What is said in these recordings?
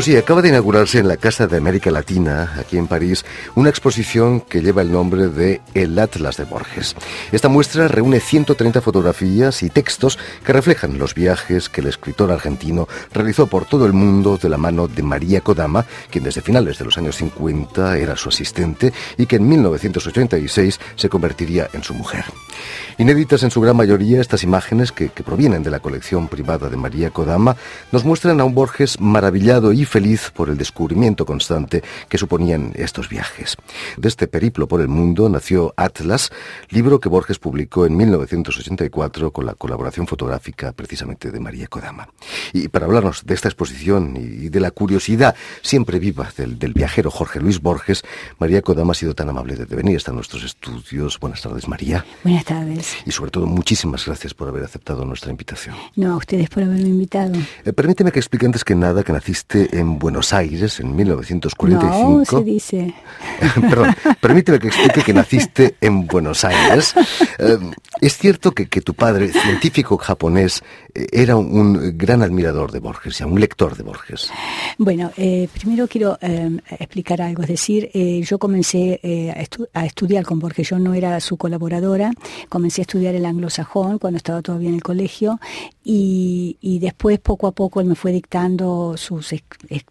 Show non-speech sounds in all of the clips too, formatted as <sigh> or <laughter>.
Pues sí, acaba de inaugurarse en la Casa de América Latina, aquí en París, una exposición que lleva el nombre de El Atlas de Borges. Esta muestra reúne 130 fotografías y textos que reflejan los viajes que el escritor argentino realizó por todo el mundo de la mano de María Kodama, quien desde finales de los años 50 era su asistente y que en 1986 se convertiría en su mujer. Inéditas en su gran mayoría, estas imágenes, que, que provienen de la colección privada de María Kodama, nos muestran a un Borges maravillado y feliz por el descubrimiento constante que suponían estos viajes. De este periplo por el mundo nació Atlas, libro que Borges publicó en 1984 con la colaboración fotográfica precisamente de María Kodama. Y para hablarnos de esta exposición y de la curiosidad siempre viva del, viajero Jorge Luis Borges, María Kodama ha sido tan amable de venir hasta nuestros estudios. Buenas tardes, María. Buenas tardes. Y sobre todo, muchísimas gracias por haber aceptado nuestra invitación. No, a ustedes por haberme invitado. Eh, permíteme que explique antes que nada que naciste en Buenos Aires en 1945. No, se dice. <laughs> Perdón, permíteme que explique que naciste en Buenos Aires. Eh, es cierto que, que, tu padre, científico japonés, eh, era un, gran admirador de Borges, ya, un lector de Borges. Bueno, eh, primero quiero explicar algo. Es decir, yo comencé a, estudiar con Borges. Yo no era su colaboradora. Comencé a estudiar el anglosajón cuando estaba todavía en el colegio y, y después, poco a poco, él me fue dictando sus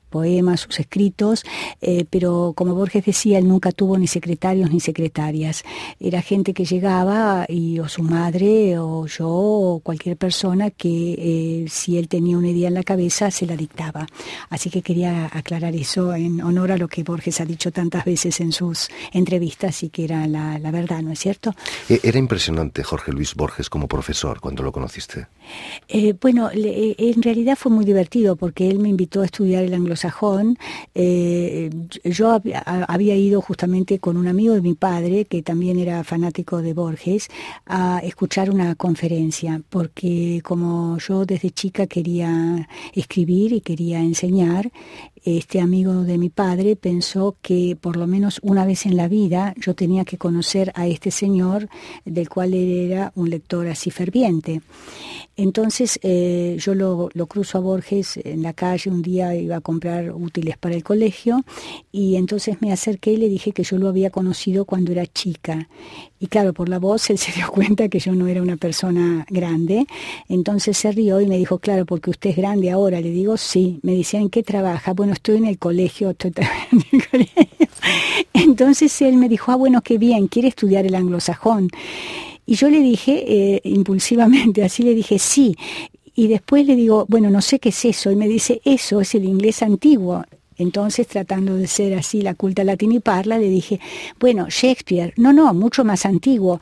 poemas, sus escritos, eh, pero como Borges decía, él nunca tuvo ni secretarios ni secretarias. Era gente que llegaba y o su madre o yo o cualquier persona que eh, si él tenía una idea en la cabeza se la dictaba. Así que quería aclarar eso en honor a lo que Borges ha dicho tantas veces en sus entrevistas y que era la, verdad, ¿no es cierto? E, era impresionante Jorge Luis Borges como profesor cuando lo conociste. Eh, bueno, en realidad fue muy divertido porque él me invitó a estudiar el anglosajón. Eh, yo había ido justamente con un amigo de mi padre, que también era fanático de Borges, a escuchar una conferencia, porque como yo desde chica quería escribir y quería enseñar, este amigo de mi padre pensó que por lo menos una vez en la vida yo tenía que conocer a este señor del cual era un lector así ferviente. Entonces eh, yo lo, cruzo a Borges en la calle, un día iba a comprar útiles para el colegio y entonces me acerqué y le dije que yo lo había conocido cuando era chica. Y claro, por la voz él <laughs> se dio cuenta que yo no era una persona grande, entonces se rió y me dijo, claro, porque usted es grande ahora. Le digo, sí. Me decía, ¿en qué trabaja? Bueno, estoy en el colegio, estoy <laughs> en el colegio. Entonces él me dijo, ah, bueno, qué bien, quiere estudiar el anglosajón. Y yo le dije, eh, impulsivamente, así le dije, sí. Y después le digo, bueno, no sé qué es eso. Y me dice, eso es el inglés antiguo. Entonces, tratando de ser así la culta latina y parla, le dije, bueno, Shakespeare, no, no, mucho más antiguo.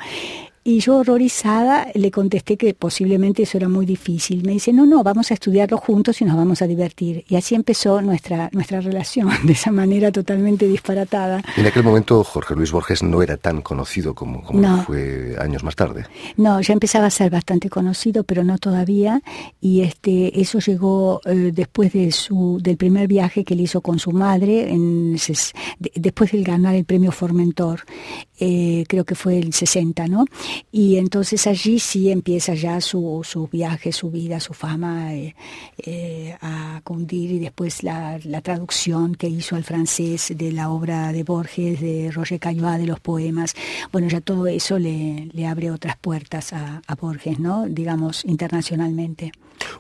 Y yo horrorizada le contesté que posiblemente eso era muy difícil. Me dice, no, no, vamos a estudiarlo juntos y nos vamos a divertir. Y así empezó nuestra, nuestra <laughs> relación, de esa manera totalmente disparatada. En aquel momento Jorge Luis Borges no era tan conocido como, como fue años más tarde. No, ya empezaba a ser bastante conocido, pero no todavía. Y este, eso llegó eh, después de su, del primer viaje que él hizo con su madre, en, después de ganar el premio Formentor. Eh, creo que fue el 60, ¿no? Y entonces allí sí empieza ya su, su viaje, su vida, su fama eh, eh, a cundir y después la, la, traducción que hizo al francés de la obra de Borges, de Roger Caillois, de los poemas. Bueno, ya todo eso le, le abre otras puertas a, a Borges, ¿no? Digamos, internacionalmente.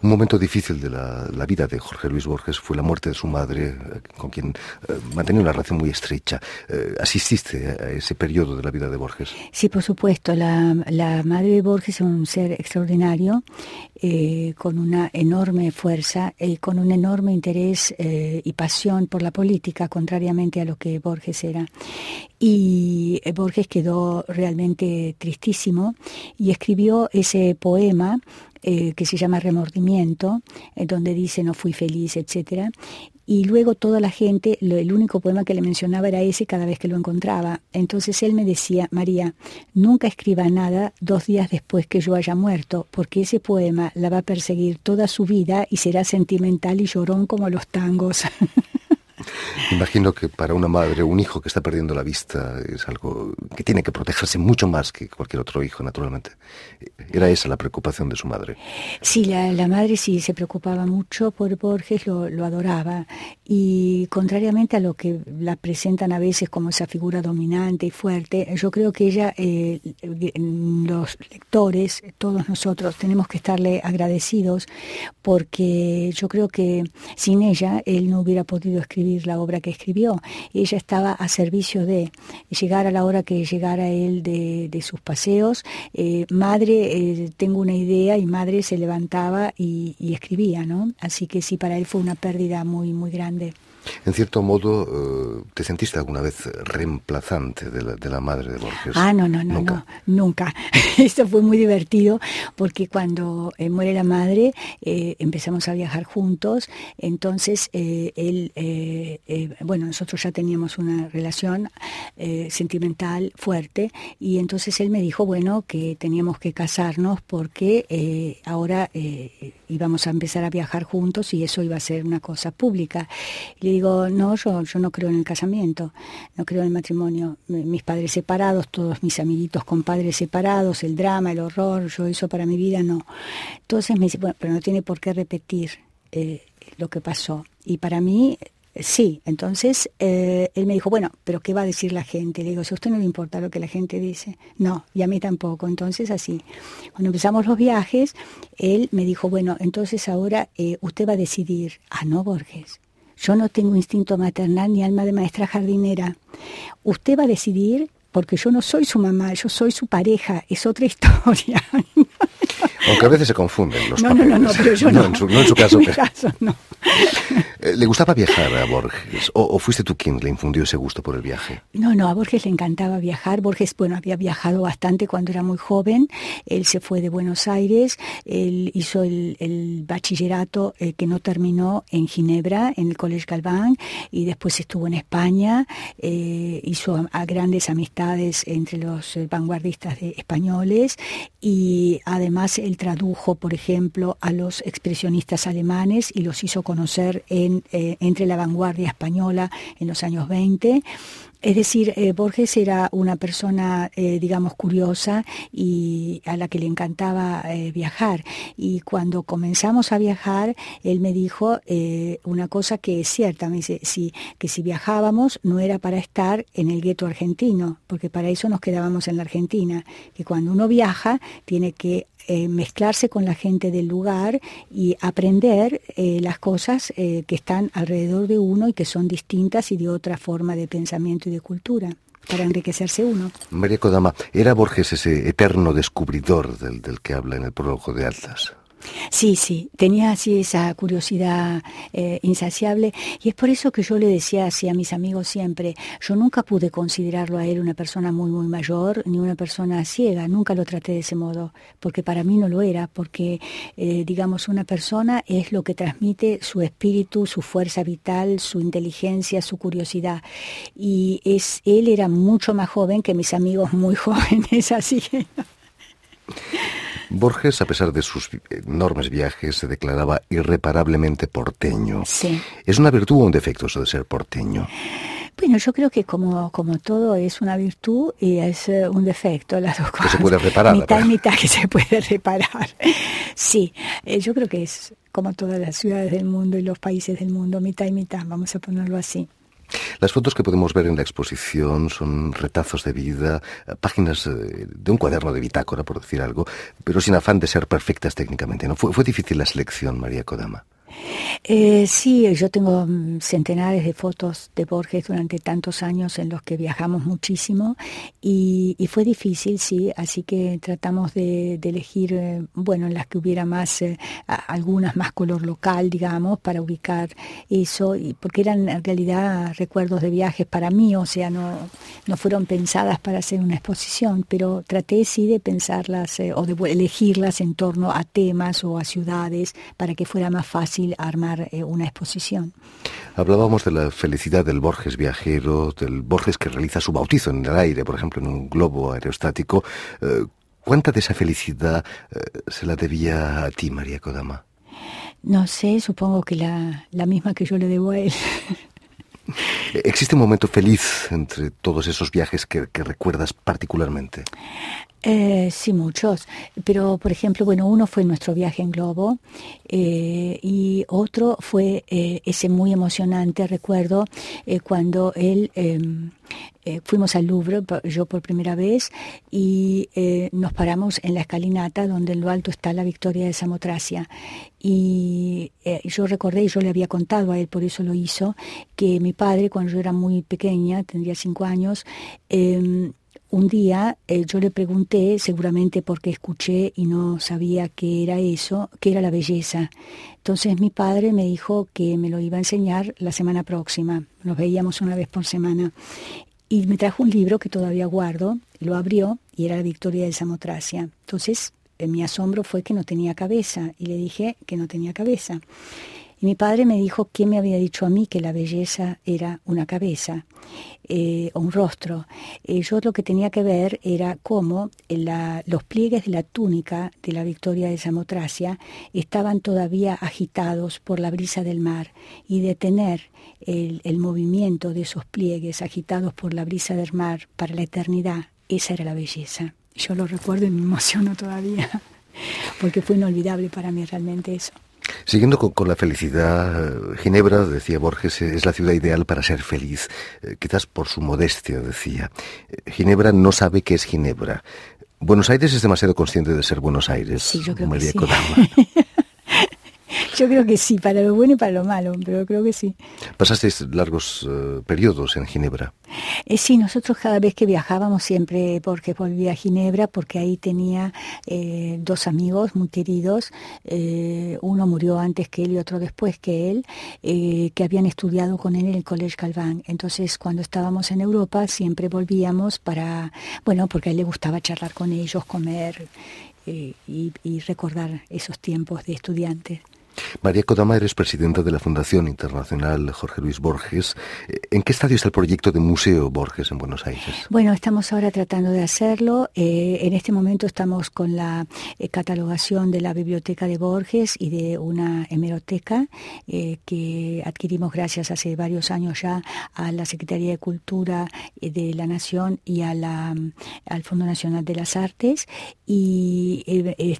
Un momento difícil de la, la, vida de Jorge Luis Borges fue la muerte de su madre, eh, con quien eh, mantenía una relación muy estrecha. Eh, ¿Asististe a ese periodo de la vida de Borges? Sí, por supuesto. La, la madre de Borges es un ser extraordinario, con una enorme fuerza y con un enorme interés y pasión por la política, contrariamente a lo que Borges era. Y Borges quedó realmente tristísimo y escribió ese poema eh, que se llama Remordimiento, eh, donde dice no fui feliz, etc. Y luego toda la gente, el único poema que le mencionaba era ese cada vez que lo encontraba. Entonces él me decía, María, nunca escriba nada dos días después que yo haya muerto, porque ese poema la va a perseguir toda su vida y será sentimental y llorón como los tangos. <laughs> <laughs> Imagino que para una madre, un hijo que está perdiendo la vista es algo que tiene que protegerse mucho más que cualquier otro hijo, naturalmente. Era esa la preocupación de su madre. Sí, la, madre sí se preocupaba mucho por Borges, lo, adoraba. Y contrariamente a lo que la presentan a veces como esa figura dominante y fuerte, yo creo que ella, eh, los lectores, todos nosotros, tenemos que estarle agradecidos porque yo creo que sin ella él no hubiera podido escribir la obra que escribió. Ella estaba a servicio de llegar a la hora que llegara él de, sus paseos. Eh, madre, eh, tengo una idea y madre se levantaba y, y escribía, ¿no? Así que sí, para él fue una pérdida muy, muy grande. En cierto modo, eh, ¿te sentiste alguna vez reemplazante de la, madre de Borges? Ah, no, no, no, nunca. no, nunca. <laughs> Esto fue muy divertido porque cuando eh, muere la madre eh, empezamos a viajar juntos, entonces él, bueno, nosotros ya teníamos una relación sentimental fuerte y entonces él me dijo, bueno, que teníamos que casarnos porque ahora íbamos a empezar a viajar juntos y eso iba a ser una cosa pública digo, no, yo, yo no creo en el casamiento, no creo en el matrimonio. Mis padres separados, todos mis amiguitos con padres separados, el drama, el horror, yo eso para mi vida no. Entonces me dice, bueno, pero no tiene por qué repetir eh, lo que pasó. Y para mí, sí. Entonces eh, él me dijo, bueno, pero ¿qué va a decir la gente? Le digo, si a usted no le importa lo que la gente dice, no, y a mí tampoco. Entonces así, cuando empezamos los viajes, él me dijo, bueno, entonces ahora eh, usted va a decidir, ah, no, Borges, yo no tengo instinto maternal ni alma de maestra jardinera. Usted va a decidir porque yo no soy su mamá, yo soy su pareja, es otra <laughs> historia. Aunque a veces se confunden los no, No, no, no, pero yo no. en, su, no en su <laughs> caso. En mi caso, no. Eh, ¿Le gustaba viajar a Borges? ¿O, fuiste tú quien le infundió ese gusto por el viaje? No, no, a Borges le encantaba viajar. Borges, bueno, había viajado bastante cuando era muy joven. Él se fue de Buenos Aires, él hizo el, bachillerato eh, que no terminó en Ginebra, en el College Galván, y después estuvo en España, eh, hizo a, grandes amistades entre los vanguardistas españoles y además él tradujo, por ejemplo, a los expresionistas alemanes y los hizo conocer en, eh, entre la vanguardia española en los años 20 es decir, eh, Borges era una persona, eh, digamos, curiosa y a la que le encantaba eh, viajar. Y cuando comenzamos a viajar, él me dijo una cosa que es cierta, me dice, sí, que si viajábamos no era para estar en el gueto argentino, porque para eso nos quedábamos en la Argentina, que cuando uno viaja tiene que mezclarse con la gente del lugar y aprender las cosas que están alrededor de uno y que son distintas y de otra forma de pensamiento de cultura para enriquecerse uno. María Kodama, ¿era Borges ese eterno descubridor del, del que habla en el prólogo de Altas? Sí, sí, tenía así esa curiosidad eh, insaciable y es por eso que yo le decía así a mis amigos siempre, yo nunca pude considerarlo a él una persona muy, muy mayor ni una persona ciega, nunca lo traté de ese modo, porque para mí no lo era, porque eh, digamos una persona es lo que transmite su espíritu, su fuerza vital, su inteligencia, su curiosidad y es él era mucho más joven que mis amigos muy <laughs> jóvenes, así que... Borges, a pesar de sus enormes viajes, se declaraba irreparablemente porteño. Sí. ¿Es una virtud o un defecto eso de ser porteño? Bueno, yo creo que como, como todo es una virtud y es eh, un defecto, las dos cosas. Que se puede reparar. Mitad y mitad que se puede reparar. Sí, eh, yo creo que es como todas las ciudades del mundo y los países del mundo, mitad y mitad, vamos a ponerlo así. Las fotos que podemos ver en la exposición son retazos de vida, eh, páginas eh, de un cuaderno de bitácora, por decir algo, pero sin afán de ser perfectas técnicamente. ¿no? Fue, fue difícil la selección, María Kodama. Eh, sí, yo tengo mm, centenares de fotos de Borges durante tantos años en los que viajamos muchísimo y, fue difícil, sí, así que tratamos de, elegir, eh, bueno, en las que hubiera más, eh, algunas más color local, digamos, para ubicar eso, y porque eran en realidad recuerdos de viajes para mí, o sea, no, no fueron pensadas para hacer una exposición, pero traté sí de pensarlas o de elegirlas en torno a temas o a ciudades para que fuera más fácil armar eh, una exposición. Hablábamos de la felicidad del Borges viajero, del Borges que realiza su bautizo en el aire, por ejemplo, en un globo aerostático. Eh, ¿Cuánta de esa felicidad eh, se la debía a ti, María Kodama? No sé, supongo que la, la misma que yo le debo a él. <laughs> ¿Existe un momento feliz entre todos esos viajes que, recuerdas particularmente? Eh, sí, muchos. Pero, por ejemplo, bueno, uno fue nuestro viaje en globo eh, y otro fue eh, ese muy emocionante, recuerdo, cuando él em, fuimos al Louvre, yo por primera vez, y nos paramos en la escalinata donde en lo alto está la victoria de Samotracia. Y yo recordé, y yo le había contado a él, por eso lo hizo, que mi padre, cuando yo era muy pequeña, tendría cinco años, em, un día eh, yo le pregunté, seguramente porque escuché y no sabía qué era eso, qué era la belleza. Entonces mi padre me dijo que me lo iba a enseñar la semana próxima. Nos veíamos una vez por semana. Y me trajo un libro que todavía guardo, lo abrió y era la Victoria de Samotracia. Entonces eh, mi asombro fue que no tenía cabeza y le dije que no tenía cabeza. Y mi padre me dijo que me había dicho a mí que la belleza era una cabeza eh, o un rostro. Eh, yo lo que tenía que ver era cómo los pliegues de la túnica de la Victoria de Samotracia estaban todavía agitados por la brisa del mar y detener el, el movimiento de esos pliegues agitados por la brisa del mar para la eternidad, esa era la belleza. Yo lo recuerdo y me emociono todavía, <laughs> porque fue inolvidable para mí realmente eso. Siguiendo con, la felicidad, Ginebra, decía Borges, es la ciudad ideal para ser feliz, eh, quizás por su modestia, decía. Eh, Ginebra no sabe qué es Ginebra. Buenos Aires es demasiado consciente de ser Buenos Aires. Sí, yo creo que sí. <laughs> Yo creo que sí, para lo bueno y para lo malo, pero creo que sí. ¿Pasasteis largos eh, periodos en Ginebra? Eh, sí, nosotros cada vez que viajábamos siempre porque volvía a Ginebra, porque ahí tenía eh, dos amigos muy queridos, uno murió antes que él y otro después que él, que habían estudiado con él en el College Calvin. Entonces, cuando estábamos en Europa, siempre volvíamos para, bueno, porque a él le gustaba charlar con ellos, comer y recordar esos tiempos de estudiantes. María Kodama, eres presidenta de la Fundación Internacional Jorge Luis Borges. ¿En qué estadio está el proyecto de Museo Borges en Buenos Aires? Bueno, estamos ahora tratando de hacerlo. Eh, en este momento estamos con la eh, catalogación de la biblioteca de Borges y de una hemeroteca eh, que adquirimos gracias hace varios años ya a la Secretaría de Cultura de la Nación y a la, al Fondo Nacional de las Artes. Y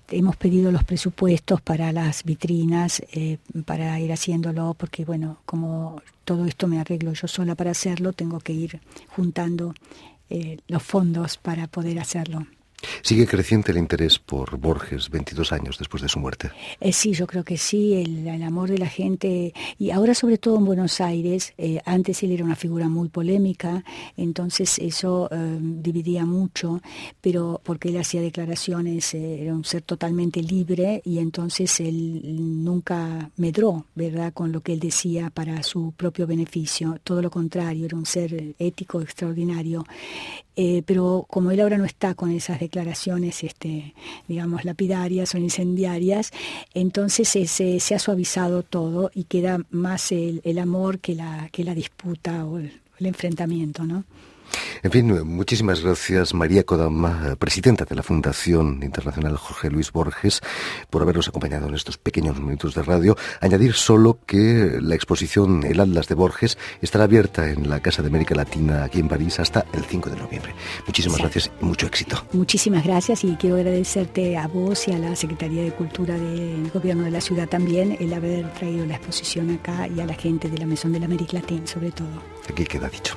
hemos pedido los presupuestos para las vitrinas eh, para ir haciéndolo, porque bueno, como todo esto me arreglo yo sola para hacerlo, tengo que ir juntando eh, los fondos para poder hacerlo. ¿Sigue creciente el interés por Borges 22 años después de su muerte? Eh, sí, yo creo que sí, el, amor de la gente, y ahora sobre todo en Buenos Aires, eh, antes él era una figura muy polémica, entonces eso eh, dividía mucho, pero porque él hacía declaraciones, era un ser totalmente libre y entonces él nunca medró, ¿verdad?, con lo que él decía para su propio beneficio, todo lo contrario, era un ser ético extraordinario. Pero como él ahora no está con esas declaraciones, este, digamos, lapidarias o incendiarias, entonces se, se ha suavizado todo y queda más el, el amor que la, que la disputa o el, el enfrentamiento, ¿no? En fin, muchísimas gracias María Kodama, presidenta de la Fundación Internacional Jorge Luis Borges, por habernos acompañado en estos pequeños minutos de radio. Añadir solo que la exposición El Atlas de Borges estará abierta en la Casa de América Latina aquí en París hasta el 5 de noviembre. Muchísimas gracias y mucho éxito. Muchísimas gracias y quiero agradecerte a vos y a la Secretaría de Cultura del Gobierno de la Ciudad también el haber traído la exposición acá y a la gente de la Mesón de la América Latina sobre todo. Aquí queda dicho.